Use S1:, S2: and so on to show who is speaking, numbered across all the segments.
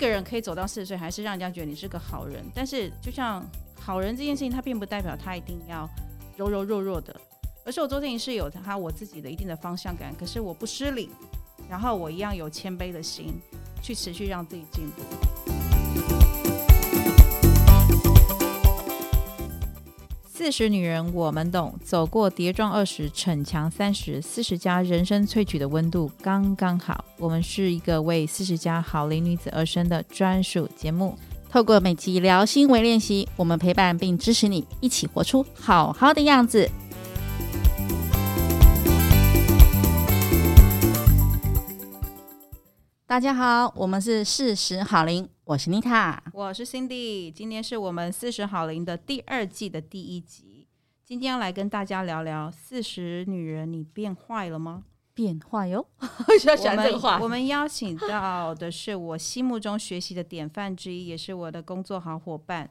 S1: 个人可以走到四十岁，还是让人家觉得你是个好人。但是，就像好人这件事情，它并不代表他一定要柔柔弱弱的，而是我做事情是有他我自己的一定的方向感。可是我不失礼，然后我一样有谦卑的心，去持续让自己进步。四十女人，我们懂。走过跌撞二十，逞强三十，四十加人生萃取的温度刚刚好。我们是一个为四十加好龄女子而生的专属节目。透过每集聊心为练习，我们陪伴并支持你，一起活出好好的样子。大家好，我们是四十好龄，我是妮塔，我是 Cindy，今天是我们四十好龄的第二季的第一集。今天要来跟大家聊聊四十女人，你变坏了吗？变坏哟！我们我们邀请到的是我心目中学习的典范之一，也是我的工作好伙伴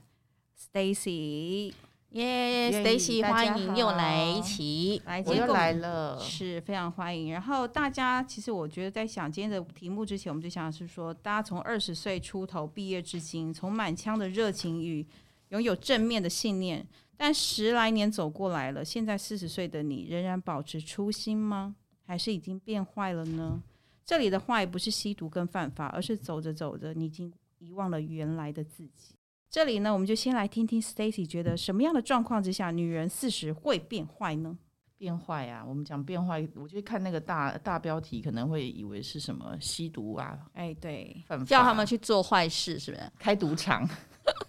S1: Stacy。耶、yeah，Stacy，欢迎又来一起来，
S2: 我又来了，
S1: 是非常欢迎。然后大家其实我觉得在想今天的题目之前，我们就想是说，大家从二十岁出头毕业至今，从满腔的热情与拥有正面的信念，但十来年走过来了，现在四十岁的你仍然保持初心吗？还是已经变坏了呢？这里的坏不是吸毒跟犯法，而是走着走着，你已经遗忘了原来的自己。这里呢，我们就先来听听 Stacy 觉得什么样的状况之下，女人四十会变坏呢？
S2: 变坏啊！我们讲变坏，我就看那个大大标题，可能会以为是什么吸毒啊？
S1: 哎，对，
S3: 叫他们去做坏事，是不是？
S2: 开赌场？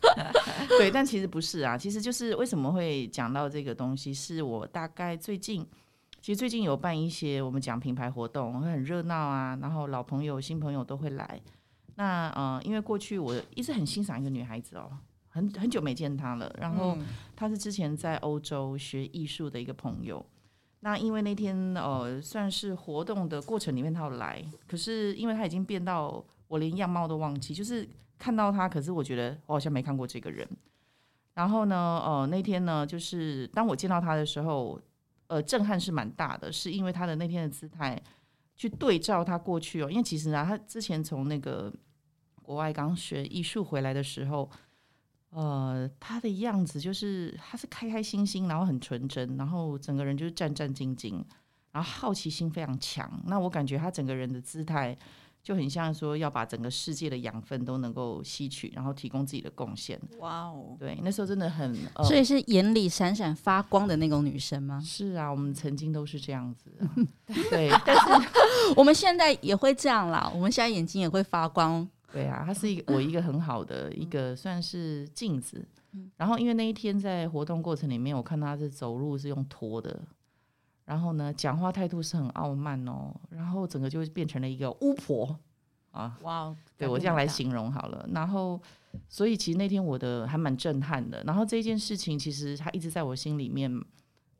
S2: 对，但其实不是啊。其实就是为什么会讲到这个东西，是我大概最近，其实最近有办一些我们讲品牌活动，会很热闹啊，然后老朋友、新朋友都会来。那呃，因为过去我一直很欣赏一个女孩子哦，很很久没见她了。然后她是之前在欧洲学艺术的一个朋友。那因为那天呃，算是活动的过程里面她有来，可是因为她已经变到我连样貌都忘记，就是看到她，可是我觉得我好像没看过这个人。然后呢，呃，那天呢，就是当我见到她的时候，呃，震撼是蛮大的，是因为她的那天的姿态去对照她过去哦，因为其实呢，她之前从那个。国外刚学艺术回来的时候，呃，他的样子就是他是开开心心，然后很纯真，然后整个人就是战战兢兢，然后好奇心非常强。那我感觉他整个人的姿态就很像说要把整个世界的养分都能够吸取，然后提供自己的贡献。
S1: 哇哦，
S2: 对，那时候真的很，呃、
S3: 所以是眼里闪闪发光的那种女生吗？
S2: 是啊，我们曾经都是这样子。对，
S3: 但是 我们现在也会这样啦，我们现在眼睛也会发光。
S2: 对啊，他是一个我一个很好的一个算是镜子。然后因为那一天在活动过程里面，我看他是走路是用拖的，然后呢，讲话态度是很傲慢哦，然后整个就变成了一个巫婆啊！哇，对我这样来形容好了。然后所以其实那天我的还蛮震撼的。然后这件事情其实他一直在我心里面，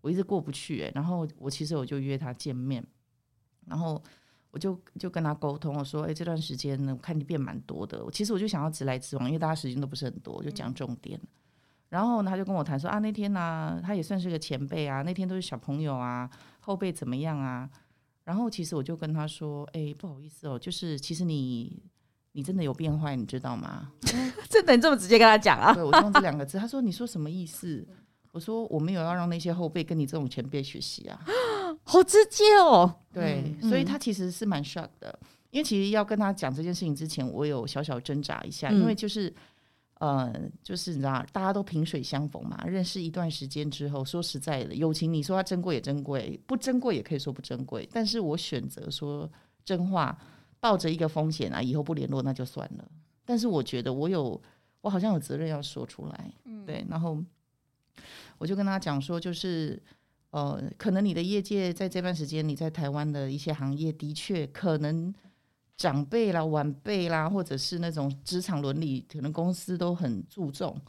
S2: 我一直过不去哎。然后我其实我就约他见面，然后。我就就跟他沟通，我说：“哎、欸，这段时间呢，我看你变蛮多的。其实我就想要直来直往，因为大家时间都不是很多，我就讲重点。嗯、然后呢，他就跟我谈说：啊，那天呢、啊，他也算是个前辈啊，那天都是小朋友啊，后辈怎么样啊？然后其实我就跟他说：哎、欸，不好意思哦，就是其实你你真的有变坏，你知道吗？
S3: 真的，你这么直接跟他讲啊？
S2: 对，我用这两个字。他说：你说什么意思？我说：我没有要让那些后辈跟你这种前辈学习啊。”
S3: 好直接哦，
S2: 对，所以他其实是蛮 shock 的，因为其实要跟他讲这件事情之前，我有小小挣扎一下，因为就是，呃，就是你知道，大家都萍水相逢嘛，认识一段时间之后，说实在的，友情你说它珍贵也珍贵，不珍贵也可以说不珍贵，但是我选择说真话，抱着一个风险啊，以后不联络那就算了，但是我觉得我有，我好像有责任要说出来，嗯。对，然后我就跟他讲说，就是。呃，可能你的业界在这段时间，你在台湾的一些行业的确可能长辈啦、晚辈啦，或者是那种职场伦理，可能公司都很注重。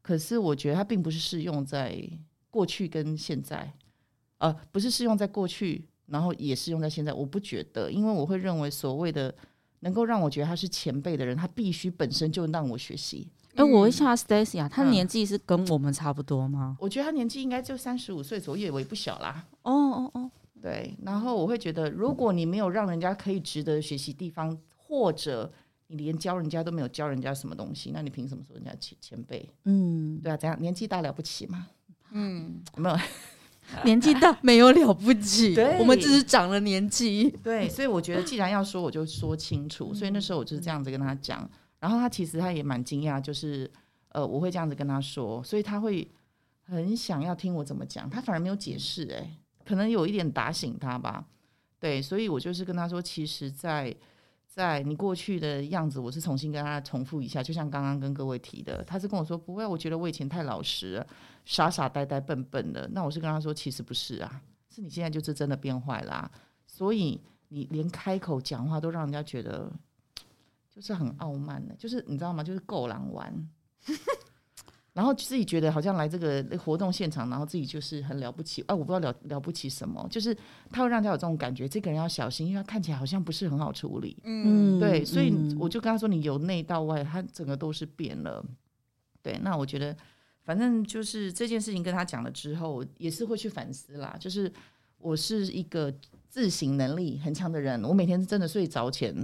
S2: 可是我觉得它并不是适用在过去跟现在，呃，不是适用在过去，然后也适用在现在。我不觉得，因为我会认为所谓的能够让我觉得他是前辈的人，他必须本身就让我学习。
S3: 哎，我问一下 Stacy 啊，他年纪是跟我们差不多吗？
S2: 我觉得他年纪应该就三十五岁左右，我也不小啦。
S3: 哦哦哦，
S2: 对。然后我会觉得，如果你没有让人家可以值得学习地方，或者你连教人家都没有教人家什么东西，那你凭什么说人家前前辈？
S3: 嗯，
S2: 对啊，怎样年纪大了不起吗？嗯，有没有
S3: 年纪大没有了不起，
S2: 对
S3: 我们只是长了年纪。
S2: 对，所以我觉得既然要说，我就说清楚。所以那时候我就是这样子跟他讲，然后他其实他也蛮惊讶，就是呃，我会这样子跟他说，所以他会很想要听我怎么讲，他反而没有解释，哎，可能有一点打醒他吧。对，所以我就是跟他说，其实在，在你过去的样子，我是重新跟他重复一下，就像刚刚跟各位提的，他是跟我说不会，我觉得我以前太老实了。傻傻呆呆笨笨的，那我是跟他说，其实不是啊，是你现在就是真的变坏啦、所以你连开口讲话都让人家觉得就是很傲慢的，就是你知道吗？就是够狼玩，然后自己觉得好像来这个活动现场，然后自己就是很了不起，哎、啊，我不知道了了不起什么，就是他会让人家有这种感觉，这个人要小心，因为他看起来好像不是很好处理，嗯，对，所以我就跟他说，你由内到外，他整个都是变了，对，那我觉得。反正就是这件事情跟他讲了之后，也是会去反思啦。就是我是一个自省能力很强的人，我每天真的睡着前，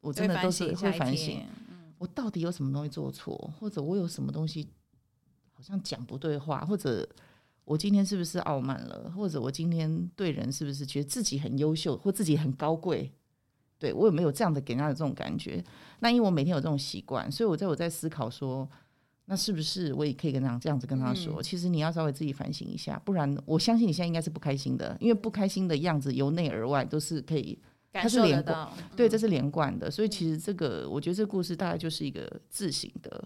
S2: 我真的都是会反省，我到底有什么东西做错，或者我有什么东西好像讲不对话，或者我今天是不是傲慢了，或者我今天对人是不是觉得自己很优秀或自己很高贵？对，我有没有这样的给人家的这种感觉？那因为我每天有这种习惯，所以我在我在思考说。那是不是我也可以跟他这样子跟他说？嗯、其实你要稍微自己反省一下，不然我相信你现在应该是不开心的，因为不开心的样子由内而外都是可以，它是连贯，对，这是连贯的。所以其实这个，我觉得这个故事大概就是一个自省的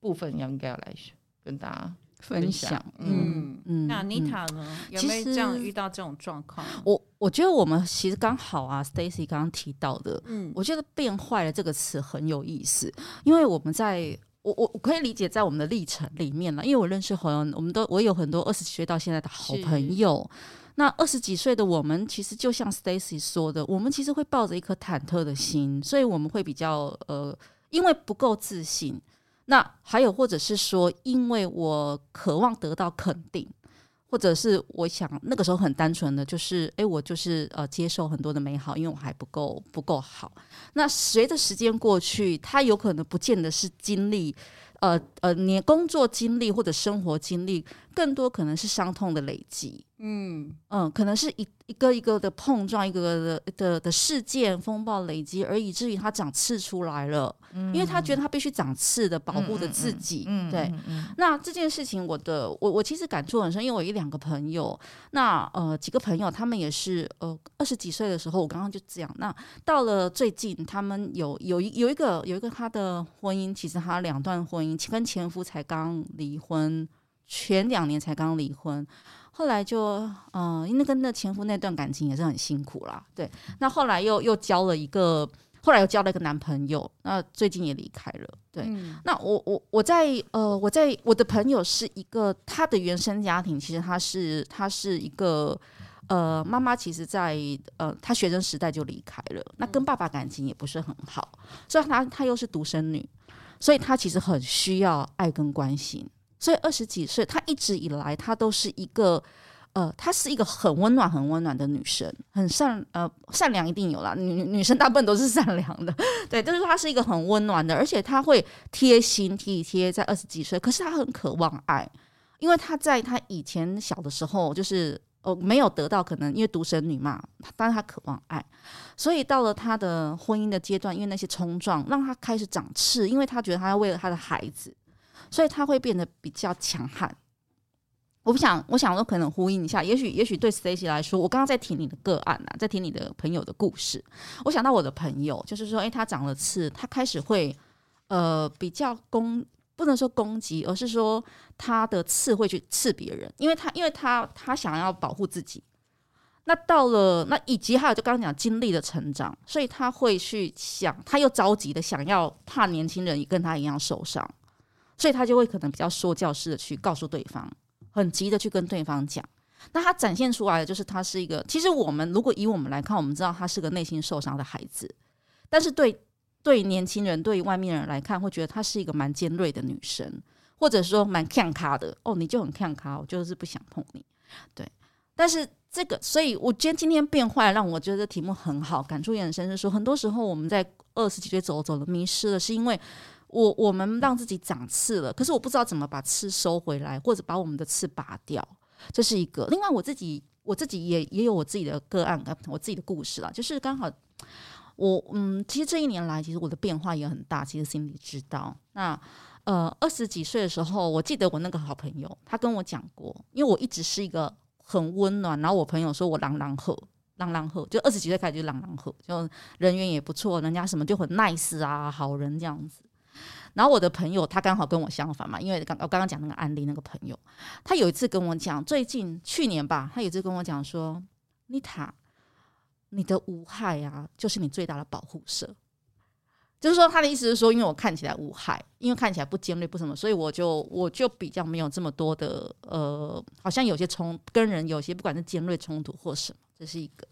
S2: 部分，要应该要来跟大家分享。
S1: 嗯嗯，那妮塔呢？嗯、有没有这样遇到这种状况？
S3: 我我觉得我们其实刚好啊，Stacy 刚刚提到的，嗯，我觉得“变坏了”这个词很有意思，因为我们在。我我我可以理解，在我们的历程里面了，因为我认识朋友，我们都我有很多二十几岁到现在的好朋友。那二十几岁的我们，其实就像 Stacy 说的，我们其实会抱着一颗忐忑的心，所以我们会比较呃，因为不够自信。那还有或者是说，因为我渴望得到肯定。或者是我想那个时候很单纯的，就是哎，我就是呃接受很多的美好，因为我还不够不够好。那随着时间过去，他有可能不见得是经历，呃呃，你工作经历或者生活经历，更多可能是伤痛的累积。嗯嗯，可能是一一个一个的碰撞，一个个的的的事件风暴累积，而以至于它长刺出来了。嗯，因为他觉得他必须长刺的保护着自己。嗯，对。那这件事情，我的我我其实感触很深，因为我有一两个朋友，那呃几个朋友，他们也是呃二十几岁的时候，我刚刚就这样。那到了最近，他们有有一有一个有一个他的婚姻，其实他两段婚姻，跟前夫才刚离婚，前两年才刚离婚。后来就，嗯，因为跟那前夫那段感情也是很辛苦啦，对。那后来又又交了一个，后来又交了一个男朋友，那最近也离开了，对。嗯、那我我我在呃我在我的朋友是一个他的原生家庭，其实他是他是一个呃妈妈，其实在呃他学生时代就离开了，那跟爸爸感情也不是很好，所以他他又是独生女，所以他其实很需要爱跟关心。所以二十几岁，她一直以来，她都是一个，呃，她是一个很温暖、很温暖的女生，很善，呃，善良一定有啦。女女生大部分都是善良的，对，就是她是一个很温暖的，而且她会贴心体贴，在二十几岁，可是她很渴望爱，因为她在她以前小的时候，就是呃没有得到，可能因为独生女嘛，但是她渴望爱，所以到了她的婚姻的阶段，因为那些冲撞，让她开始长刺，因为她觉得她要为了她的孩子。所以他会变得比较强悍。我不想，我想说可能呼应一下，也许，也许对 Stacy 来说，我刚刚在听你的个案啊，在听你的朋友的故事。我想到我的朋友，就是说，诶，他长了刺，他开始会呃比较攻，不能说攻击，而是说他的刺会去刺别人，因为他，因为他，他想要保护自己。那到了那以及还有就刚刚讲经历的成长，所以他会去想，他又着急的想要怕年轻人也跟他一样受伤。所以他就会可能比较说教式的去告诉对方，很急的去跟对方讲。那他展现出来的就是他是一个，其实我们如果以我们来看，我们知道他是个内心受伤的孩子。但是对对年轻人、对外面人来看，会觉得她是一个蛮尖锐的女生，或者说蛮看咖的。哦，你就很看咖，我就是不想碰你。对。但是这个，所以我觉得今天变坏让我觉得题目很好，感触也很深。是说很多时候我们在二十几岁走走的迷失了，是因为我我们让自己长刺了，可是我不知道怎么把刺收回来，或者把我们的刺拔掉，这是一个。另外我自己我自己也也有我自己的个案，我自己的故事啦，就是刚好我嗯，其实这一年来，其实我的变化也很大，其实心里知道。那呃，二十几岁的时候，我记得我那个好朋友，他跟我讲过，因为我一直是一个。很温暖，然后我朋友说我朗朗喝，朗朗喝，就二十几岁开始就朗朗喝，就人缘也不错，人家什么就很 nice 啊，好人这样子。然后我的朋友他刚好跟我相反嘛，因为刚我刚刚讲那个案例，那个朋友他有一次跟我讲，最近去年吧，他有一次跟我讲说，妮塔，你的无害啊，就是你最大的保护色。就是说，他的意思是说，因为我看起来无害，因为看起来不尖锐不什么，所以我就我就比较没有这么多的呃，好像有些冲跟人有些不管是尖锐冲突或什么，这是一个。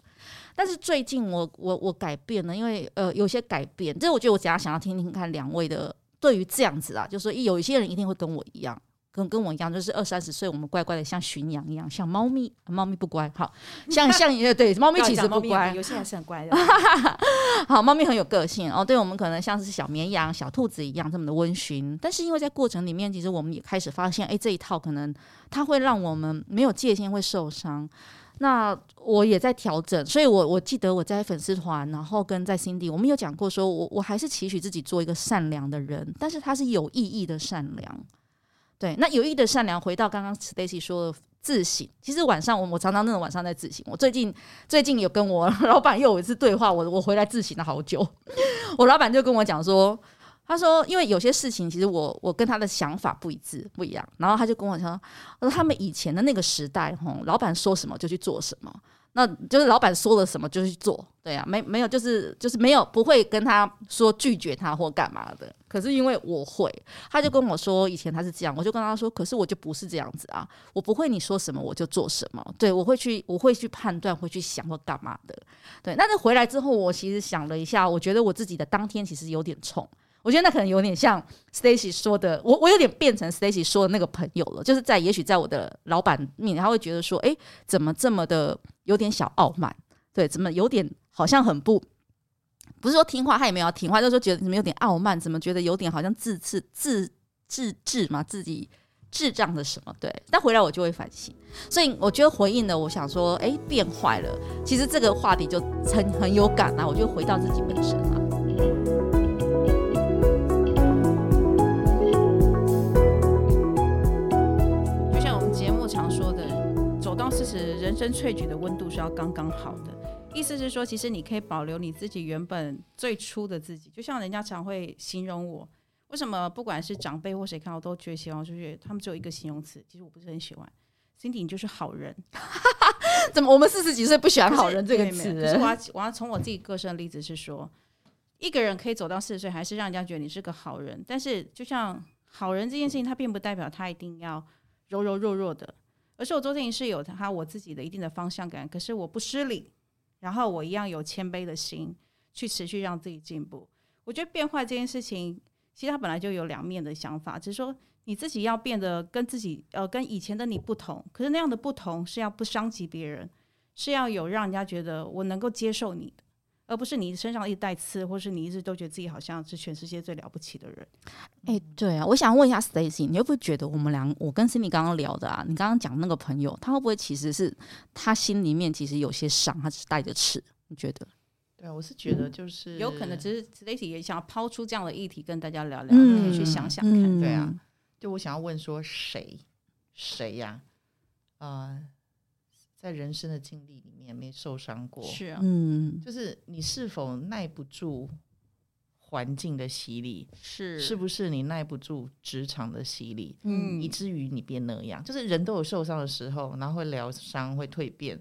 S3: 但是最近我我我改变了，因为呃有些改变，这我觉得我只要想要听听看两位的对于这样子啊，就是说有一些人一定会跟我一样。跟跟我一样，就是二三十岁，我们乖乖的像巡羊一样，像猫咪，猫咪不乖，好像像也对，猫咪其实不乖，
S1: 有些还是很乖的。
S3: 好，猫咪很有个性哦，对我们可能像是小绵羊、小兔子一样这么的温驯，但是因为在过程里面，其实我们也开始发现，哎，这一套可能它会让我们没有界限会受伤。那我也在调整，所以我我记得我在粉丝团，然后跟在 Cindy，我们有讲过说，我我还是期许自己做一个善良的人，但是它是有意义的善良。对，那有意义的善良，回到刚刚 Stacy 说的自省。其实晚上我我常常那种晚上在自省。我最近最近有跟我老板又有一次对话，我我回来自省了好久。我老板就跟我讲说，他说因为有些事情其实我我跟他的想法不一致不一样，然后他就跟我说，他说他们以前的那个时代，吼，老板说什么就去做什么。那就是老板说了什么就去做，对啊，没没有就是就是没有不会跟他说拒绝他或干嘛的。可是因为我会，他就跟我说以前他是这样，我就跟他说，可是我就不是这样子啊，我不会你说什么我就做什么，对，我会去我会去判断，会去想或干嘛的，对。但是回来之后，我其实想了一下，我觉得我自己的当天其实有点冲。我觉得那可能有点像 Stacy 说的，我我有点变成 Stacy 说的那个朋友了，就是在也许在我的老板面前，他会觉得说，哎，怎么这么的有点小傲慢，对，怎么有点好像很不，不是说听话，他也没有听话，就是说觉得怎么有点傲慢，怎么觉得有点好像自自自自智嘛，自己智障的什么，对。但回来我就会反省，所以我觉得回应了，我想说，哎，变坏了，其实这个话题就很很有感啊，我就回到自己本身了。其实人生萃取的温度是要刚刚好的，意思是说，其实你可以保留你自己原本最初的自己。就像人家常会形容我，为什么不管是长辈或谁看我都觉得喜欢，就是他们只有一个形容词，其实我不是很喜欢。Cindy 你就是好人，怎么我们四十几岁不喜欢好人 这个词？可是我要我要从我自己个身的例子是说，一个人可以走到四十岁，还是让人家觉得你是个好人。但是就像好人这件事情，它并不代表他一定要柔柔弱弱的。而是我做事情是有他我自己的一定的方向感，可是我不失礼，然后我一样有谦卑的心去持续让自己进步。我觉得变坏这件事情，其实它本来就有两面的想法，只是说你自己要变得跟自己呃跟以前的你不同，可是那样的不同是要不伤及别人，是要有让人家觉得我能够接受你的。而不是你身上一直带刺，或是你一直都觉得自己好像是全世界最了不起的人。哎、欸，对啊，我想问一下 Stacy，你会不会觉得我们俩，我跟 Cindy 刚刚聊的啊，你刚刚讲那个朋友，他会不会其实是他心里面其实有些伤，他只是带着刺？你觉得？
S2: 对啊，我是觉得就是、嗯、
S1: 有可能，只是 Stacy 也想要抛出这样的议题跟大家聊聊，嗯、可以去想想看。
S2: 嗯、对啊，就我想要问说谁谁呀？啊？呃在人生的经历里面没受伤过，
S1: 是啊，
S3: 嗯，
S2: 就是你是否耐不住环境的洗礼？
S1: 是，
S2: 是不是你耐不住职场的洗礼？
S1: 嗯，
S2: 以至于你变那样。就是人都有受伤的时候，然后会疗伤，会蜕变。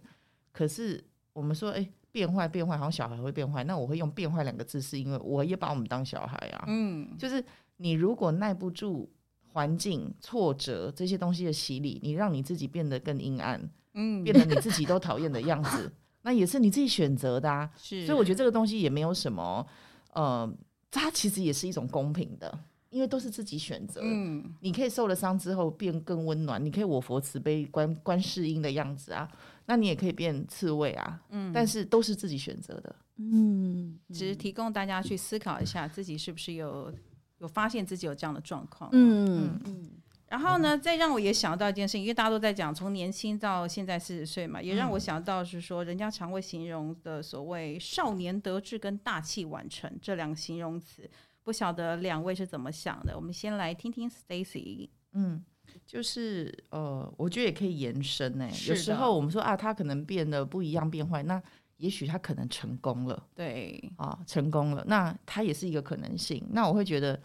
S2: 可是我们说，哎、欸，变坏变坏，好像小孩会变坏。那我会用“变坏”两个字，是因为我也把我们当小孩啊。
S1: 嗯，
S2: 就是你如果耐不住环境、挫折这些东西的洗礼，你让你自己变得更阴暗。
S1: 嗯，
S2: 变得你自己都讨厌的样子，那也是你自己选择的啊。
S1: 是，
S2: 所以我觉得这个东西也没有什么，呃，它其实也是一种公平的，因为都是自己选择。
S1: 嗯，
S2: 你可以受了伤之后变更温暖，你可以我佛慈悲观观世音的样子啊。那你也可以变刺猬啊，嗯，但是都是自己选择的，
S1: 嗯，只是提供大家去思考一下，自己是不是有有发现自己有这样的状况，
S3: 嗯嗯。
S1: 然后呢，再让我也想到一件事情，因为大家都在讲从年轻到现在四十岁嘛，也让我想到是说，人家常会形容的所谓少年得志跟大器晚成这两个形容词，不晓得两位是怎么想的？我们先来听听 Stacy。
S2: 嗯，就是呃，我觉得也可以延伸呢。有时候我们说啊，他可能变得不一样，变坏，那也许他可能成功了。
S1: 对
S2: 啊，成功了，那他也是一个可能性。那我会觉得。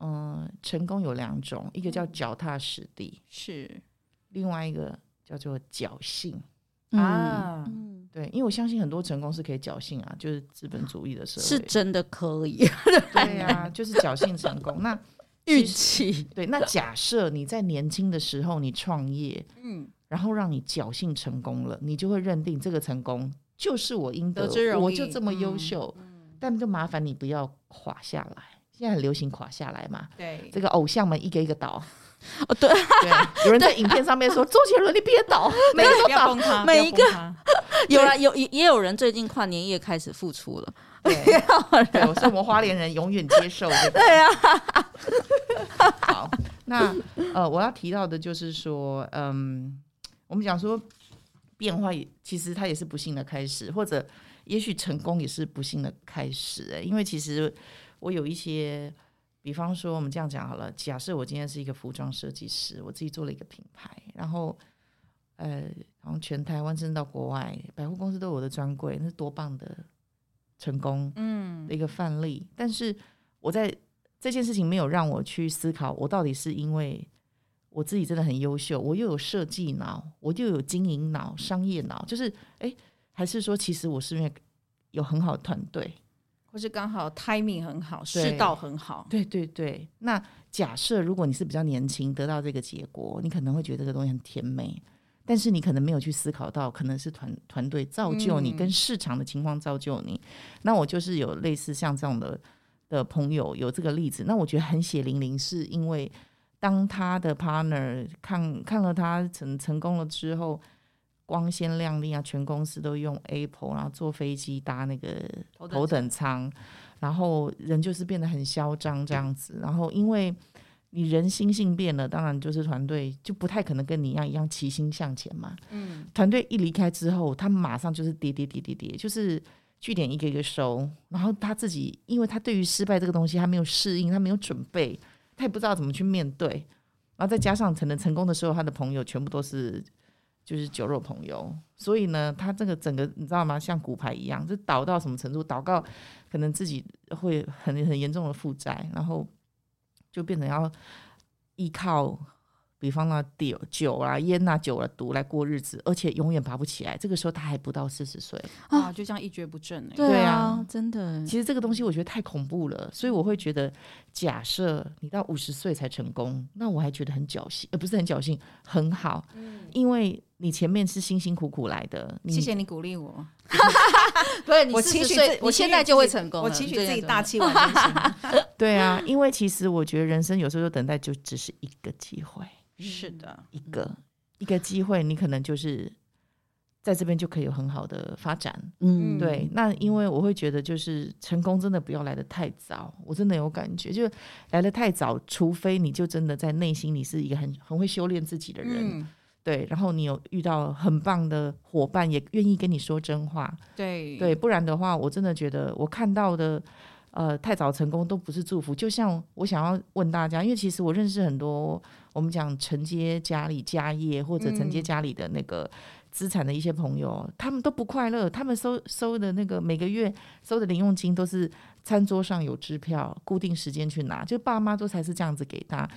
S2: 嗯，成功有两种，一个叫脚踏实地，
S1: 是
S2: 另外一个叫做侥幸
S1: 啊。
S2: 对，因为我相信很多成功是可以侥幸啊，就是资本主义的社会
S3: 是真的可以。
S2: 对呀、啊，就是侥幸成功。那
S3: 运气
S2: 对，那假设你在年轻的时候你创业，嗯，然后让你侥幸成功了，你就会认定这个成功就是我应得，得我就这么优秀。嗯、但就麻烦你不要垮下来。现在很流行垮下来嘛？
S1: 对，
S2: 这个偶像们一个一个倒。
S3: 哦，对，
S2: 对，有人在影片上面说：“周杰伦，你别倒，每个都倒，
S3: 每一个。”有了，有也也有人最近跨年夜开始复出了。
S2: 对，对，我是我们花莲人，永远接受。
S3: 对啊。
S2: 好，那呃，我要提到的就是说，嗯，我们讲说变化也，其实它也是不幸的开始，或者也许成功也是不幸的开始。哎，因为其实。我有一些，比方说，我们这样讲好了。假设我今天是一个服装设计师，我自己做了一个品牌，然后，呃，从全台湾甚至到国外，百货公司都有我的专柜，那是多棒的成功，嗯，的一个范例。嗯、但是我在这件事情没有让我去思考，我到底是因为我自己真的很优秀，我又有设计脑，我又有经营脑、商业脑，就是哎，还是说其实我是因为有很好的团队。
S1: 或是刚好 timing 很好，世道很好。
S2: 对对对。那假设如果你是比较年轻，得到这个结果，你可能会觉得这个东西很甜美，但是你可能没有去思考到，可能是团团队造就你，跟市场的情况造就你。嗯、那我就是有类似像这样的的朋友有这个例子，那我觉得很血淋淋，是因为当他的 partner 看看了他成成功了之后。光鲜亮丽啊！全公司都用 Apple，然后坐飞机搭那个头等舱，然后人就是变得很嚣张这样子。然后因为你人心性变了，当然就是团队就不太可能跟你一样一样齐心向前嘛。嗯，团队一离开之后，他马上就是跌跌跌跌跌，就是据点一个一个收。然后他自己，因为他对于失败这个东西他没有适应，他没有准备，他也不知道怎么去面对。然后再加上可能成功的时候，他的朋友全部都是。就是酒肉朋友，所以呢，他这个整个你知道吗？像骨牌一样，就倒到什么程度？倒到可能自己会很很严重的负债，然后就变成要依靠，比方那酒酒啊、烟啊、酒啊、毒来过日子，而且永远爬不起来。这个时候他还不到四十岁
S1: 啊，就这样一蹶不振。
S3: 对啊，真的。
S2: 其实这个东西我觉得太恐怖了，所以我会觉得，假设你到五十岁才成功，那我还觉得很侥幸，呃，不是很侥幸，很好，嗯，因为。你前面是辛辛苦苦来的，
S1: 谢谢你鼓励我。
S3: 对，你四十岁，你现在就会成功。
S1: 我期许自己大器晚成。
S2: 对啊，因为其实我觉得人生有时候就等待就只是一个机会。
S1: 是的，
S2: 一个一个机会，你可能就是在这边就可以有很好的发展。嗯，对。那因为我会觉得，就是成功真的不要来得太早。我真的有感觉，就来得太早，除非你就真的在内心你是一个很很会修炼自己的人。嗯对，然后你有遇到很棒的伙伴，也愿意跟你说真话。
S1: 对
S2: 对，不然的话，我真的觉得我看到的，呃，太早成功都不是祝福。就像我想要问大家，因为其实我认识很多，我们讲承接家里家业或者承接家里的那个资产的一些朋友，嗯、他们都不快乐。他们收收的那个每个月收的零用金都是餐桌上有支票，固定时间去拿，就爸妈都才是这样子给他。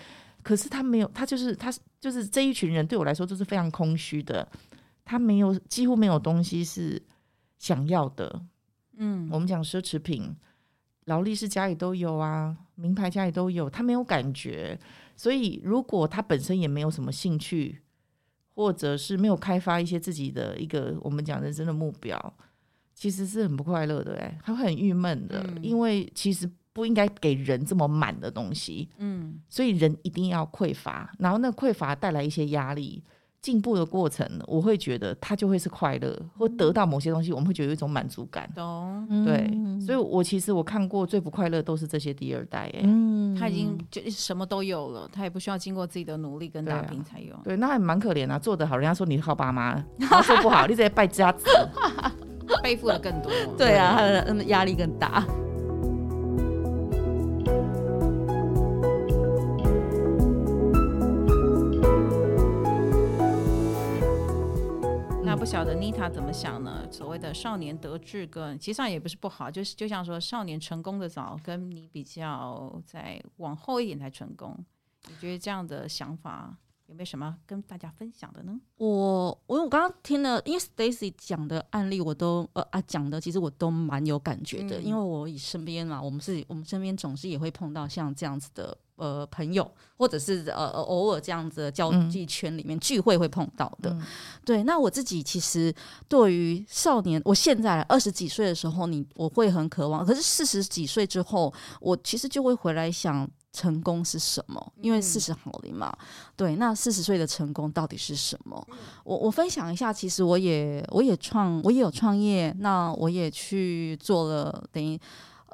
S2: 可是他没有，他就是他就是这一群人对我来说都是非常空虚的，他没有几乎没有东西是想要的。嗯，我们讲奢侈品，劳力士家里都有啊，名牌家里都有，他没有感觉。所以如果他本身也没有什么兴趣，或者是没有开发一些自己的一个我们讲人生的目标，其实是很不快乐的。哎，他会很郁闷的，嗯，因为其实。不应该给人这么满的东西，嗯，所以人一定要匮乏，然后那匮乏带来一些压力，进步的过程，我会觉得他就会是快乐，或得到某些东西，我们会觉得有一种满足感。
S1: 懂，
S2: 对，所以我其实我看过最不快乐都是这些第二代，哎，
S1: 他已经就什么都有了，他也不需要经过自己的努力跟打拼才有。
S2: 对，那还蛮可怜啊，做得好，人家说你是靠爸妈，然后做不好，你直接败家子，
S1: 背负的更多。
S3: 对啊，他的压力更大。
S1: 不晓得妮塔怎么想呢？所谓的少年得志跟其实上也不是不好，就是就像说少年成功的早，跟你比较再往后一点才成功，你觉得这样的想法有没有什么跟大家分享的呢？
S3: 我我我刚刚听了，因为 Stacy 讲的案例我都呃啊讲的，其实我都蛮有感觉的，嗯、因为我以身边嘛，我们是我们身边总是也会碰到像这样子的。呃，朋友，或者是呃偶尔这样子的交际圈里面聚会会碰到的，嗯、对。那我自己其实对于少年，我现在二十几岁的时候，你我会很渴望。可是四十几岁之后，我其实就会回来想，成功是什么？因为四十好龄嘛，嗯、对。那四十岁的成功到底是什么？我我分享一下，其实我也我也创，我也有创业，那我也去做了，等于。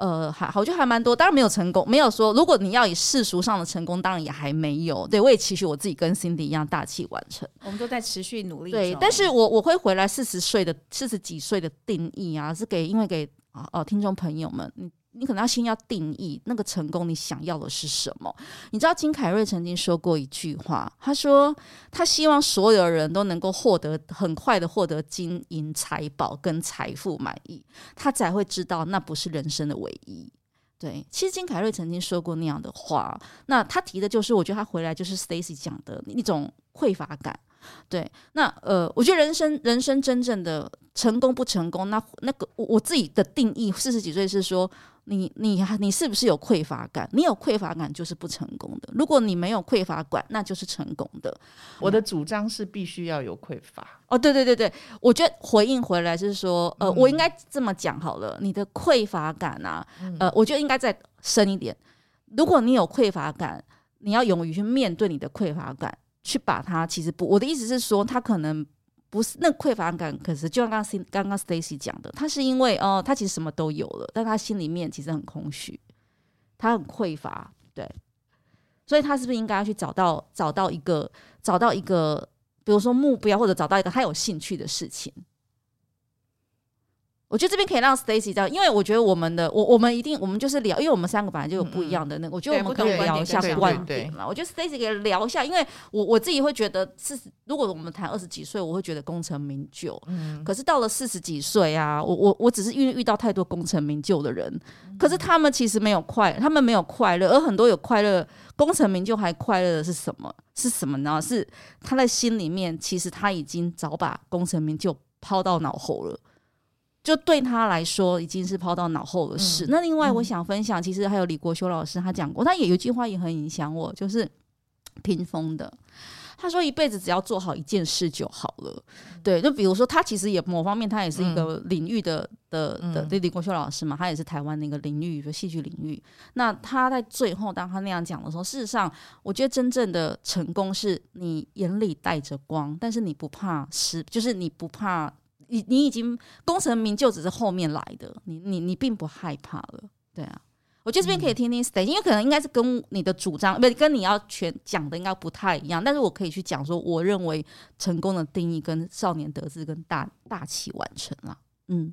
S3: 呃，还好，就还蛮多，当然没有成功，没有说，如果你要以世俗上的成功，当然也还没有。对，我也期许我自己跟 Cindy 一样大器晚成。
S1: 我们都在持续努力。
S3: 对，但是我我会回来四十岁的四十几岁的定义啊，是给因为给哦、呃、听众朋友们，你你可能要先要定义那个成功，你想要的是什么？你知道金凯瑞曾经说过一句话，他说他希望所有人都能够获得很快的获得金银财宝跟财富满意，他才会知道那不是人生的唯一。对，其实金凯瑞曾经说过那样的话，那他提的就是，我觉得他回来就是 Stacy 讲的一种匮乏感。对，那呃，我觉得人生人生真正的成功不成功，那那个我我自己的定义，四十几岁是说。你你你是不是有匮乏感？你有匮乏感就是不成功的。如果你没有匮乏感，那就是成功的。
S2: 我的主张是必须要有匮乏。
S3: 哦，对对对对，我觉得回应回来就是说，呃，嗯、我应该这么讲好了。你的匮乏感啊，嗯、呃，我觉得应该再深一点。如果你有匮乏感，你要勇于去面对你的匮乏感，去把它。其实不，我的意思是说，他可能。不是那匮乏感，可是就像刚刚刚刚 Stacy 讲的，他是因为哦，他其实什么都有了，但他心里面其实很空虚，他很匮乏，对，所以他是不是应该要去找到找到一个找到一个，比如说目标，或者找到一个他有兴趣的事情？我觉得这边可以让 Stacy 知道，因为我觉得我们的我我们一定我们就是聊，因为我们三个本来就有不一样的那个，嗯、我觉得我们可以聊一下观点嘛。我觉得 Stacy 可以聊一下，因为我我自己会觉得是，如果我们谈二十几岁，我会觉得功成名就。嗯。可是到了四十几岁啊，我我我只是因为遇到太多功成名就的人，可是他们其实没有快，他们没有快乐，而很多有快乐、功成名就还快乐的是什么？是什么呢？是他在心里面，其实他已经早把功成名就抛到脑后了。就对他来说已经是抛到脑后的事。嗯、那另外，我想分享，其实还有李国修老师他讲过，他也有一句话也很影响我，就是屏风的。他说一辈子只要做好一件事就好了。对，就比如说他其实也某方面他也是一个领域的、嗯、的的李国修老师嘛，他也是台湾那个领域就戏剧领域。那他在最后当他那样讲的时候，事实上我觉得真正的成功是你眼里带着光，但是你不怕失，就是你不怕。你你已经功成名就，只是后面来的，你你你并不害怕了，对啊。我觉得这边可以听听 Stacy，因为可能应该是跟你的主张，不跟你要全讲的应该不太一样，但是我可以去讲说，我认为成功的定义跟少年得志跟大大器晚成了。嗯，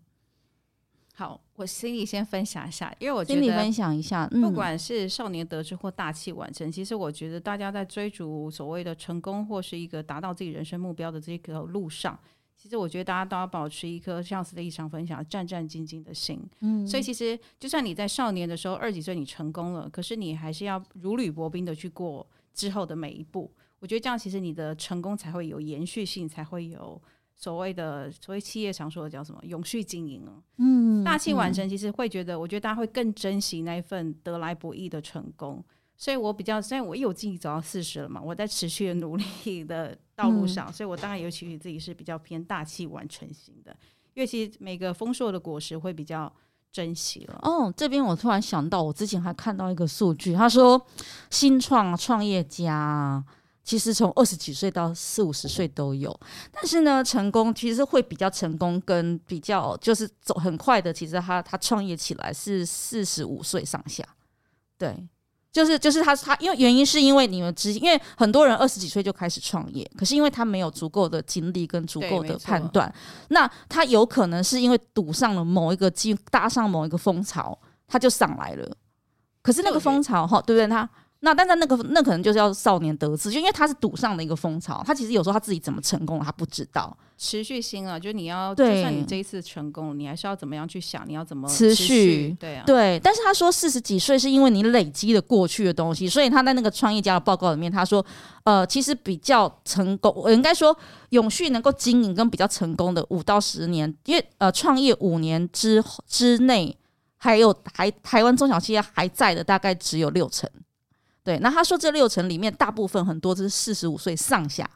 S1: 好，我心里先分享一下，因为我觉得
S3: 心里分享一下，
S1: 不管是少年得志或大器晚成，嗯、其实我觉得大家在追逐所谓的成功或是一个达到自己人生目标的这个路上。其实我觉得大家都要保持一颗像 Stacy 上分享战战兢兢的心。嗯，所以其实就算你在少年的时候二十几岁你成功了，可是你还是要如履薄冰的去过之后的每一步。我觉得这样其实你的成功才会有延续性，才会有所谓的所谓企业常说的叫什么永续经营哦。嗯，大器晚成其实会觉得，我觉得大家会更珍惜那一份得来不易的成功。所以我比较，虽然我有自己走到四十了嘛，我在持续的努力的道路上，嗯、所以我当然尤其许自己是比较偏大器晚成型的，因为其实每个丰硕的果实会比较珍惜了。
S3: 哦，这边我突然想到，我之前还看到一个数据，他说新创创业家其实从二十几岁到四五十岁都有。但是呢，成功其实会比较成功，跟比较就是走很快的，其实他他创业起来是四十五岁上下，对。就是就是他他，因为原因是因为你们之，因为很多人二十几岁就开始创业，可是因为他没有足够的精力跟足够的判断，那他有可能是因为赌上了某一个机，搭上某一个风潮，他就上来了。可是那个风潮哈，对不对？他。那但在那个那可能就是要少年得志，就因为他是赌上的一个风潮，他其实有时候他自己怎么成功他不知道。
S1: 持续性啊，就是你要，对就算你这一次成功，你还是要怎么样去想，你要怎么
S3: 持续？持续对啊，对。但是他说四十几岁是因为你累积了过去的东西，所以他在那个创业家的报告里面他说，呃，其实比较成功，我应该说永续能够经营跟比较成功的五到十年，因为呃创业五年之之内，还有还台湾中小企业还在的大概只有六成。对，那他说这六成里面，大部分很多都是四十五岁上下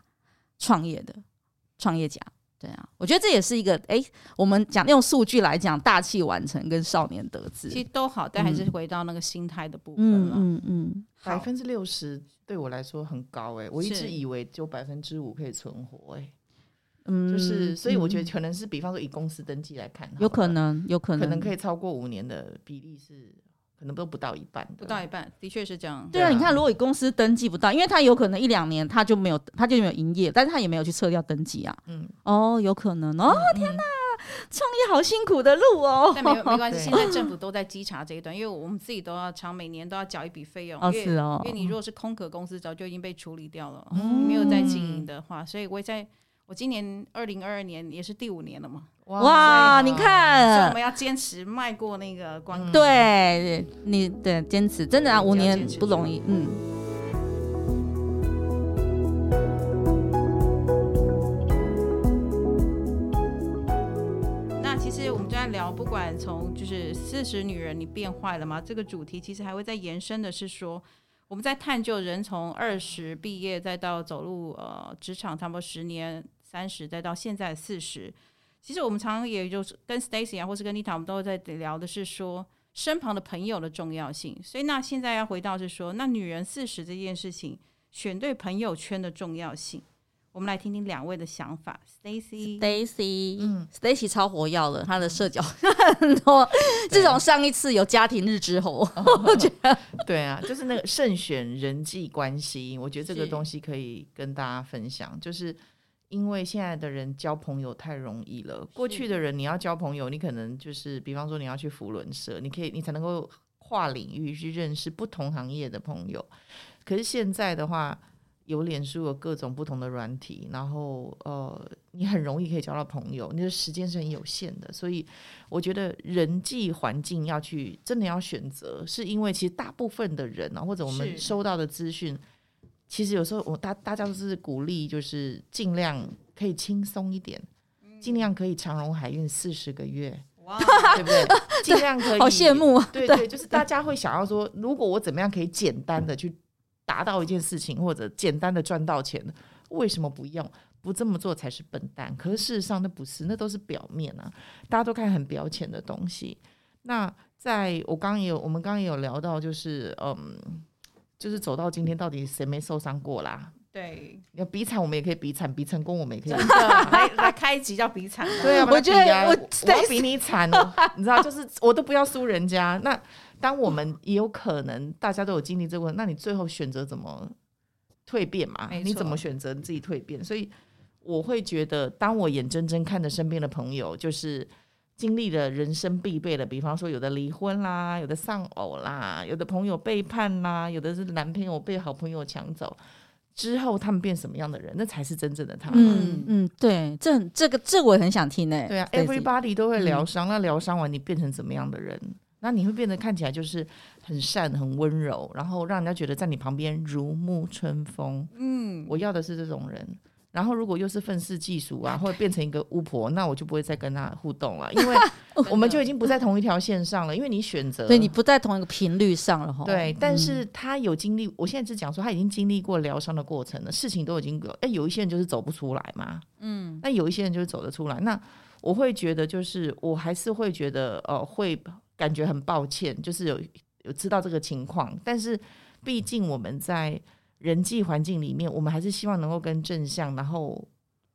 S3: 创业的创业家。对啊，我觉得这也是一个哎，我们讲用数据来讲，大器晚成跟少年得志，
S1: 其实都好，但还是回到那个心态的部分了。
S3: 嗯嗯，
S2: 百分之六十对我来说很高哎，我一直以为就百分之五可以存活哎。嗯，就是所以我觉得可能是，比方说以公司登记来看，
S3: 有可能，有可能，
S2: 可能可以超过五年的比例是。可能都不到一半，
S1: 不到一半，的确是这样。
S3: 对啊，你看，如果你公司登记不到，因为他有可能一两年他就没有，他就没有营业，但是他也没有去撤掉登记啊。嗯，哦，有可能哦。天哪，创业好辛苦的路哦。
S1: 但没有没关系，现在政府都在稽查这一段，因为我们自己都要偿，每年都要缴一笔费用。
S3: 哦，是哦。
S1: 因为你如果是空壳公司，早就已经被处理掉了，你没有在经营的话，所以我也在。我今年二零二二年也是第五年了嘛，
S3: 哇，你看，
S1: 所以我们要坚持迈过那个关口。
S3: 对，你对坚持真的啊，五年不容易，嗯。
S1: 那其实我们就在聊，不管从就是四十女人你变坏了吗？这个主题其实还会再延伸的是说。我们在探究人从二十毕业，再到走入呃职场，差不多十年、三十，再到现在四十。其实我们常常也就是跟 Stacy 啊，或是跟 Nita，我们都在聊的是说身旁的朋友的重要性。所以那现在要回到是说，那女人四十这件事情，选对朋友圈的重要性。我们来听听两位的想法
S3: ，Stacy，Stacy，嗯，Stacy 超活跃了，她的社交 很多。自从上一次有家庭日之后，我觉得
S2: 对啊，就是那个慎选人际关系，我觉得这个东西可以跟大家分享。就是因为现在的人交朋友太容易了，过去的人你要交朋友，你可能就是比方说你要去福伦社，你可以你才能够跨领域去认识不同行业的朋友。可是现在的话，有脸书有各种不同的软体，然后呃，你很容易可以交到朋友，你的时间是很有限的，所以我觉得人际环境要去真的要选择，是因为其实大部分的人啊，或者我们收到的资讯，是其实有时候我大大家都是鼓励，就是尽量可以轻松一点，尽量可以长荣海运四十个月，哇，对不对？尽量可以，
S3: 好羡慕啊，
S2: 对对，就是大家会想要说，如果我怎么样可以简单的去。达到一件事情，或者简单的赚到钱，为什么不用？不这么做才是笨蛋。可是事实上，那不是，那都是表面啊，大家都看很表浅的东西。那在我刚刚也有，我们刚刚也有聊到，就是嗯，就是走到今天，到底谁没受伤过啦？
S1: 对，
S2: 要比惨，我们也可以比惨；比成功，我们也可以
S1: 来来开一集叫比惨。
S2: 对啊，我觉得我我要比你惨，你知道，就是我都不要输人家那。当我们也有可能大家都有经历这个，那你最后选择怎么蜕变嘛？你怎么选择自己蜕变？所以我会觉得，当我眼睁睁看着身边的朋友就是经历了人生必备的，比方说有的离婚啦，有的丧偶啦，有的朋友背叛啦，有的是男朋友被好朋友抢走之后，他们变什么样的人？那才是真正的他们。
S3: 嗯嗯，对，这这个这我也很想听呢、欸。
S2: 对啊，Everybody 都会疗伤，嗯、那疗伤完你变成怎么样的人？那你会变得看起来就是很善、很温柔，然后让人家觉得在你旁边如沐春风。嗯，我要的是这种人。然后如果又是愤世嫉俗啊，或者变成一个巫婆，那我就不会再跟他互动了，因为 我们就已经不在同一条线上了。因为你选择，
S3: 对，你不在同一个频率上了哈。
S2: 对，但是他有经历，我现在只讲说他已经经历过疗伤的过程了，事情都已经有。哎，有一些人就是走不出来嘛。嗯，那有一些人就是走得出来。那我会觉得，就是我还是会觉得，呃，会。感觉很抱歉，就是有有知道这个情况，但是毕竟我们在人际环境里面，我们还是希望能够跟正向，然后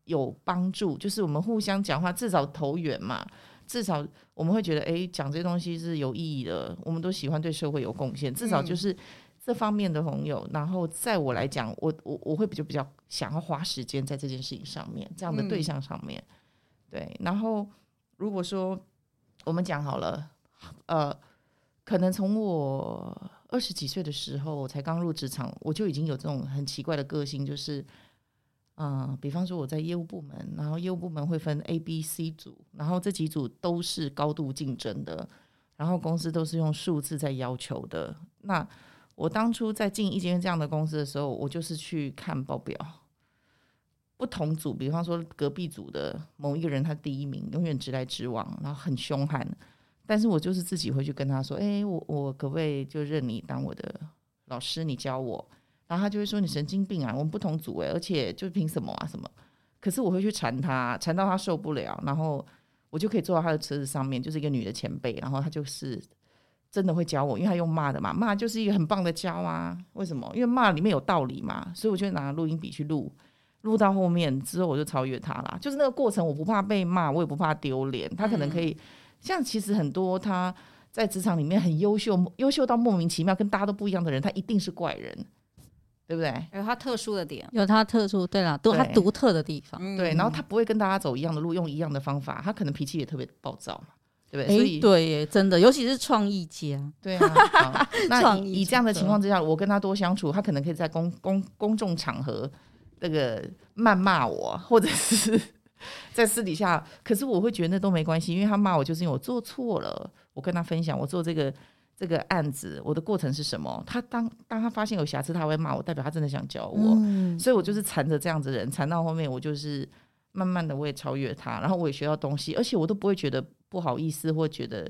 S2: 有帮助，就是我们互相讲话，至少投缘嘛。至少我们会觉得，哎，讲这些东西是有意义的。我们都喜欢对社会有贡献，至少就是这方面的朋友。嗯、然后在我来讲，我我我会比较比较想要花时间在这件事情上面，这样的对象上面。嗯、对，然后如果说我们讲好了，呃，可能从我二十几岁的时候，我才刚入职场，我就已经有这种很奇怪的个性，就是。嗯，比方说我在业务部门，然后业务部门会分 A、B、C 组，然后这几组都是高度竞争的，然后公司都是用数字在要求的。那我当初在进一间这样的公司的时候，我就是去看报表，不同组，比方说隔壁组的某一个人他第一名，永远直来直往，然后很凶悍，但是我就是自己会去跟他说，哎，我我可不可以就认你当我的老师，你教我。然后他就会说，你神经病啊，我们不同组诶，而且就凭什么啊什么？可是我会去缠他，缠到他受不了，然后我就可以坐到他的车子上面，就是一个女的前辈，然后他就是真的会教我，因为他用骂的嘛，骂就是一个很棒的教啊。为什么？因为骂里面有道理嘛，所以我就拿录音笔去录，录到后面之后我就超越他啦。就是那个过程，我不怕被骂，我也不怕丢脸。他可能可以，嗯、像其实很多他在职场里面很优秀，优秀到莫名其妙，跟大家都不一样的人，他一定是怪人。对不对？
S1: 有他特殊的点，
S3: 有他特殊，对啦，都他独特的地方。
S2: 对，然后他不会跟大家走一样的路，用一样的方法。他可能脾气也特别暴躁嘛，对不对？所以
S3: 对耶，真的，尤其是创意家。
S2: 对啊，那以这样的情况之下，我跟他多相处，他可能可以在公公公众场合那个谩骂我，或者是 在私底下。可是我会觉得那都没关系，因为他骂我就是因为我做错了。我跟他分享，我做这个。这个案子我的过程是什么？他当当他发现有瑕疵，他会骂我，代表他真的想教我，嗯、所以我就是缠着这样子的人，缠到后面我就是慢慢的我也超越他，然后我也学到东西，而且我都不会觉得不好意思或觉得。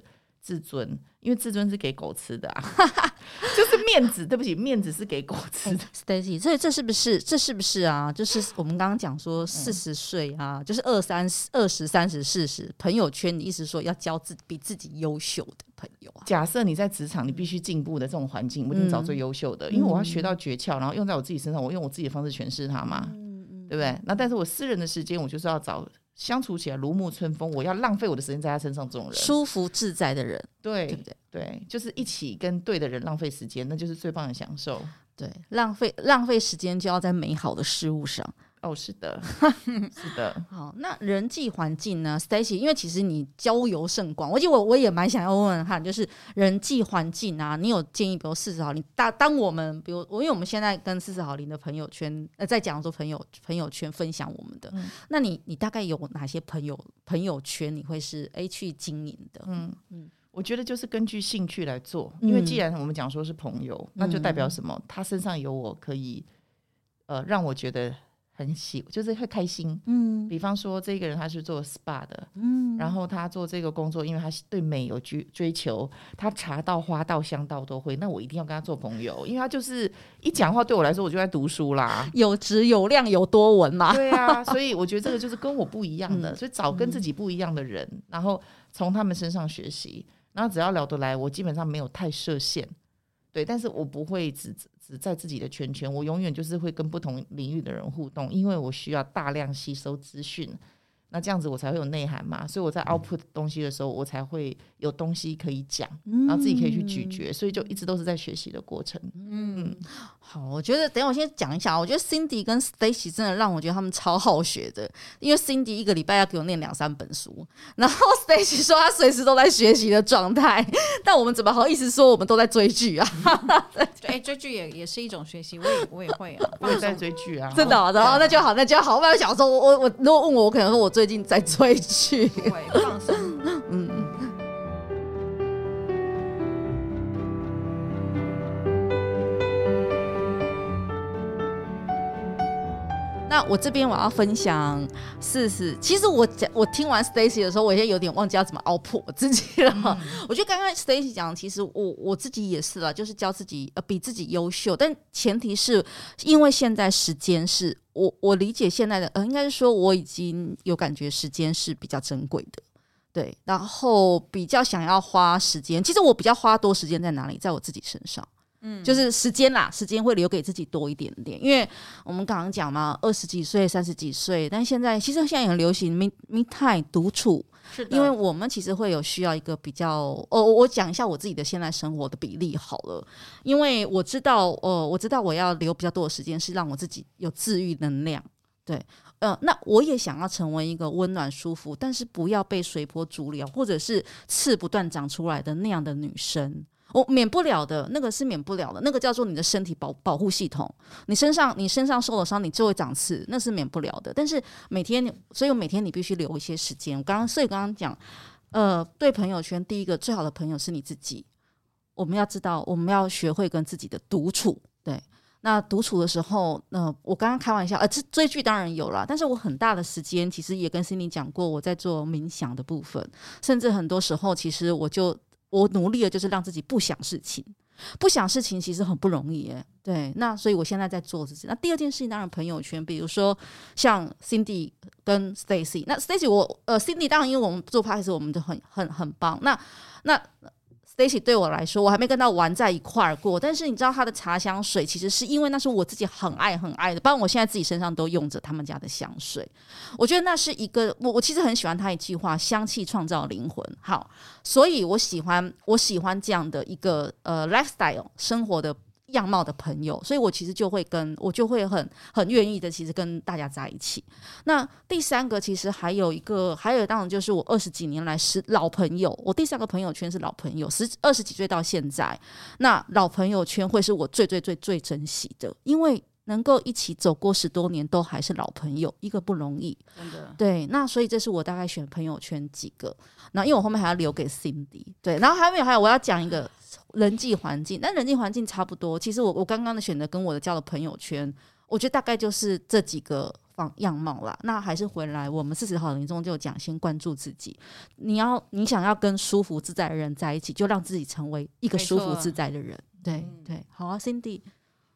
S2: 自尊，因为自尊是给狗吃的啊，就是面子。对不起，面子是给狗吃的。
S3: Stacy，所以这是不是？这是不是啊？就是我们刚刚讲说四十岁啊，嗯、就是二三十、二十三十、四十，朋友圈，你意思说要交自比自己优秀的朋友啊？
S2: 假设你在职场，你必须进步的这种环境，我一定找最优秀的，嗯、因为我要学到诀窍，然后用在我自己身上，我用我自己的方式诠释它嘛，对不对？那但是我私人的时间，我就是要找。相处起来如沐春风，我要浪费我的时间在他身上，这种人
S3: 舒服自在的人，
S2: 对对不对？对，就是一起跟对的人浪费时间，那就是最棒的享受。
S3: 对，浪费浪费时间就要在美好的事物上。
S2: 哦，是的，是的。
S3: 好，那人际环境呢，Stacy？因为其实你交游甚广，我觉得我我也蛮想要问问看，就是人际环境啊，你有建议，比如四十好龄，当当我们，比如我，因为我们现在跟四十好龄的朋友圈，呃，在讲说朋友朋友圈分享我们的，嗯、那你你大概有哪些朋友朋友圈你会是 A 去经营的？嗯
S2: 嗯，我觉得就是根据兴趣来做，因为既然我们讲说是朋友，嗯、那就代表什么？他身上有我可以，呃，让我觉得。很喜，就是会开心。嗯，比方说这个人他是做 SPA 的，嗯，然后他做这个工作，因为他对美有追追求，他茶道、花道、香道都会，那我一定要跟他做朋友，因为他就是一讲话对我来说，我就在读书啦，
S3: 有质有量有多文嘛。
S2: 对啊，所以我觉得这个就是跟我不一样的，嗯、所以找跟自己不一样的人，嗯、然后从他们身上学习，然后只要聊得来，我基本上没有太设限。对，但是我不会只只在自己的圈圈，我永远就是会跟不同领域的人互动，因为我需要大量吸收资讯。那这样子我才会有内涵嘛，所以我在 output 东西的时候，我才会有东西可以讲，然后自己可以去咀嚼，所以就一直都是在学习的过程。嗯，
S3: 好，我觉得等下我先讲一下，我觉得 Cindy 跟 Stacy 真的让我觉得他们超好学的，因为 Cindy 一个礼拜要给我念两三本书，然后 Stacy 说他随时都在学习的状态，但我们怎么好意思说我们都在追剧啊？
S1: 哎，追剧也也是一种学习，我也我也会啊，
S2: 我也在追剧啊，
S3: 真的，然后那就好，那就好。我本来想说，我我我如果问我，我可能说我。最近在追剧，
S1: 放
S3: 松，那我这边我要分享四十，其实我讲我听完 Stacy 的时候，我现在有点忘记要怎么 output 我自己了。嗯、我觉得刚刚 Stacy 讲，其实我我自己也是了，就是教自己呃比自己优秀，但前提是因为现在时间是。我我理解现在的呃，应该是说我已经有感觉时间是比较珍贵的，对，然后比较想要花时间。其实我比较花多时间在哪里，在我自己身上，嗯，就是时间啦，时间会留给自己多一点点，因为我们刚刚讲嘛，二十几岁、三十几岁，但现在其实现在也很流行 me me time 独处，是的，因为我们其实会有需要一个比较，哦，我讲一下我自己的现在生活的比例好了，因为我知道，哦，我知道我要留比较多的时间是让我自己有治愈能量，对。呃，那我也想要成为一个温暖、舒服，但是不要被随波逐流，或者是刺不断长出来的那样的女生。我免不了的那个是免不了的，那个叫做你的身体保保护系统。你身上你身上受了伤，你就会长刺，那是免不了的。但是每天，所以我每天你必须留一些时间。我刚刚，所以刚刚讲，呃，对朋友圈，第一个最好的朋友是你自己。我们要知道，我们要学会跟自己的独处，对。那独处的时候，那、我刚刚开玩笑，呃，这追剧当然有了，但是我很大的时间其实也跟 Cindy 讲过，我在做冥想的部分，甚至很多时候其实我就我努力的就是让自己不想事情，不想事情其实很不容易耶，对。那所以我现在在做自己。那第二件事情当然朋友圈，比如说像 Cindy 跟 Stacy，那 Stacy 我呃 Cindy 当然因为我们做拍的时候我们就很很很棒，那那。Stacy 对我来说，我还没跟他玩在一块儿过。但是你知道他的茶香水，其实是因为那是我自己很爱很爱的。包括我现在自己身上都用着他们家的香水，我觉得那是一个我我其实很喜欢他一句话：香气创造灵魂。好，所以我喜欢我喜欢这样的一个呃 lifestyle 生活的。样貌的朋友，所以我其实就会跟我就会很很愿意的，其实跟大家在一起。那第三个其实还有一个，还有当然就是我二十几年来是老朋友。我第三个朋友圈是老朋友，十二十几岁到现在，那老朋友圈会是我最最最最珍惜的，因为能够一起走过十多年都还是老朋友，一个不容易。真的。对，那所以这是我大概选朋友圈几个。那因为我后面还要留给 Cindy，对，然后还没有还有我要讲一个。人际环境，但人际环境差不多。其实我我刚刚的选择跟我的交的朋友圈，我觉得大概就是这几个方样貌啦。那还是回来，我们四十好龄中就讲，先关注自己。你要你想要跟舒服自在的人在一起，就让自己成为一个舒服自在的人。对对，好啊，Cindy，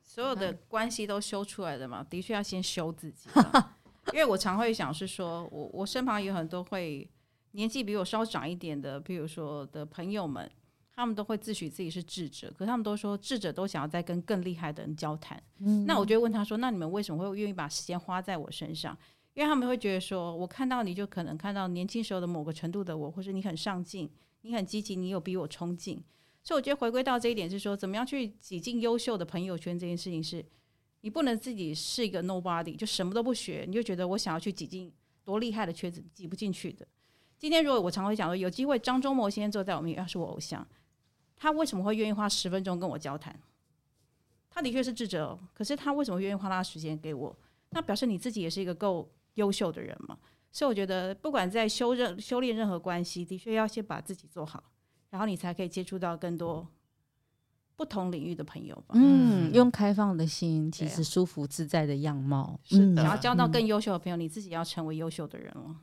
S1: 所有的关系都修出来的嘛，的确要先修自己。因为我常会想是说，我我身旁有很多会年纪比我稍长一点的，比如说的朋友们。他们都会自诩自己是智者，可是他们都说智者都想要再跟更厉害的人交谈。嗯，那我就会问他说：“那你们为什么会愿意把时间花在我身上？”因为他们会觉得说：“我看到你就可能看到年轻时候的某个程度的我，或者你很上进，你很积极，你有比我冲劲。”所以我觉得回归到这一点是说，怎么样去挤进优秀的朋友圈这件事情是，你不能自己是一个 nobody，就什么都不学，你就觉得我想要去挤进多厉害的圈子，挤不进去的。今天如果我常会讲说，有机会张忠谋先生坐在我们，要是我偶像。他为什么会愿意花十分钟跟我交谈？他的确是智者，可是他为什么愿意花他的时间给我？那表示你自己也是一个够优秀的人嘛。所以我觉得，不管在修任修炼任何关系，的确要先把自己做好，然后你才可以接触到更多不同领域的朋友吧。
S3: 嗯，用开放的心，其实舒服自在的样貌，
S1: 是的。然后交到更优秀的朋友，你自己要成为优秀的人了。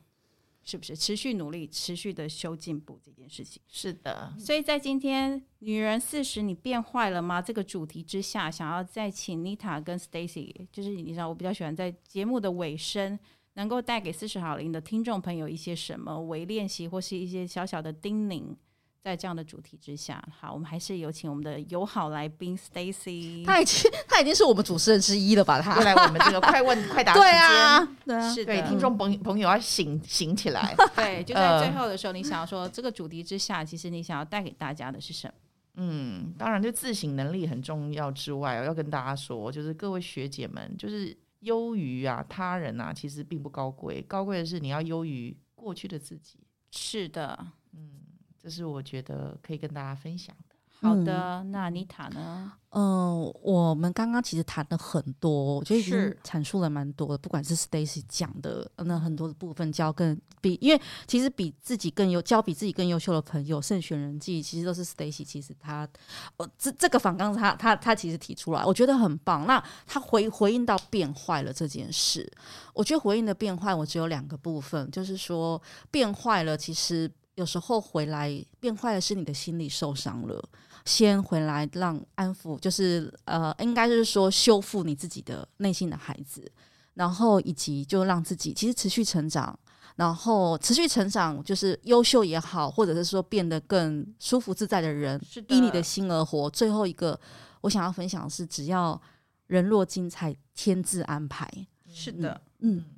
S1: 是不是持续努力、持续的修进步这件事情？
S2: 是的，
S1: 所以在今天“女人四十，你变坏了吗”这个主题之下，想要再请 Nita 跟 Stacy，就是你知道，我比较喜欢在节目的尾声，能够带给四十好龄的听众朋友一些什么微练习，或是一些小小的叮咛。在这样的主题之下，好，我们还是有请我们的友好来宾 Stacy，
S3: 他已经他已经是我们主持人之一了吧？他
S2: 来我们这个快问快答时间，
S3: 对啊，对啊，
S2: 是的，对听众朋朋友要醒醒起来，
S1: 对，就在最后的时候，你想要说这个主题之下，其实你想要带给大家的是什么？
S2: 嗯，当然就自省能力很重要之外，我要跟大家说，就是各位学姐们，就是优于啊他人啊，其实并不高贵，高贵的是你要优于过去的自己。
S1: 是的，
S2: 嗯。这是我觉得可以跟大家分享的。
S1: 好的，嗯、那妮塔呢？
S3: 嗯、呃，我们刚刚其实谈了很多，我觉得已经阐述了蛮多的。不管是 Stacy 讲的那很多的部分，交更比，因为其实比自己更优，交比自己更优秀的朋友，慎选人际，其实都是 Stacy。其实他，呃，这这个反纲他他他其实提出来，我觉得很棒。那他回回应到变坏了这件事，我觉得回应的变坏，我只有两个部分，就是说变坏了，其实。有时候回来变坏的是你的心理受伤了，先回来让安抚，就是呃，应该就是说修复你自己的内心的孩子，然后以及就让自己其实持续成长，然后持续成长就是优秀也好，或者是说变得更舒服自在的人，是的，依你的心而活。最后一个，我想要分享的是，只要人若精彩，天自安排。
S1: 是的，
S3: 嗯，
S1: 好，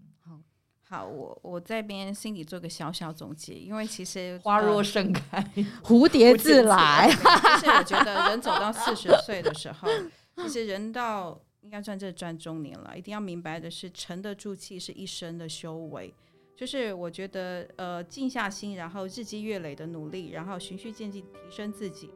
S1: 好，我我这边心里做个小小总结，因为其实
S2: 花若盛开，
S3: 蝴蝶自来。
S1: 就是我觉得人走到四十岁的时候，其实人到应该算这赚中年了，一定要明白的是，沉得住气是一生的修为。就是我觉得，呃，静下心，然后日积月累的努力，然后循序渐进提升自己，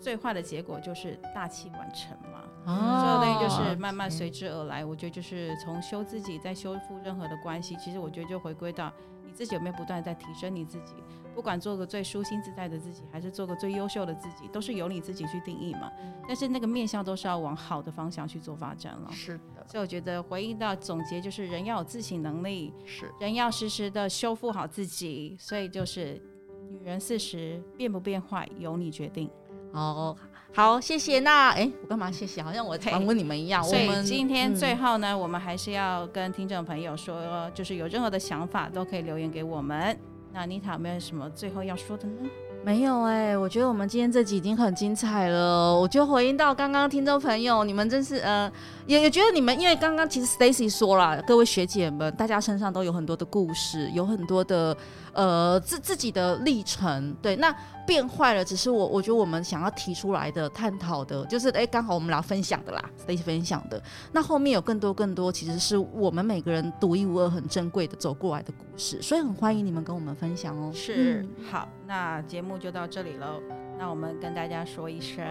S1: 最坏的结果就是大器晚成嘛。哦，所有东西就是慢慢随之而来。我觉得就是从修自己，再修复任何的关系，其实我觉得就回归到你自己有没有不断在提升你自己。不管做个最舒心自在的自己，还是做个最优秀的自己，都是由你自己去定义嘛。但是那个面向都是要往好的方向去做发展了。
S2: 是的，
S1: 所以我觉得回应到总结就是人要有自省能力，
S2: 是
S1: 人要时时的修复好自己。所以就是女人四十变不变坏由你决定。
S3: 好好，谢谢。那哎，我干嘛谢谢？好像我访问你们一样。
S1: 所以今天最后呢，嗯、我们还是要跟听众朋友说，就是有任何的想法都可以留言给我们。那妮塔有没有什么最后要说的呢？
S3: 没有哎、欸，我觉得我们今天这集已经很精彩了。我就回应到刚刚听众朋友，你们真是呃，也也觉得你们，因为刚刚其实 Stacy 说了，各位学姐们，大家身上都有很多的故事，有很多的。呃，自自己的历程，对，那变坏了，只是我我觉得我们想要提出来的、探讨的，就是哎，刚好我们俩分享的啦，，Stacy 分享的。那后面有更多更多，其实是我们每个人独一无二、很珍贵的走过来的故事，所以很欢迎你们跟我们分享哦。
S1: 是，嗯、好，那节目就到这里喽。那我们跟大家说一声，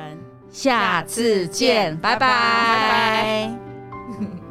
S3: 下次见，拜拜。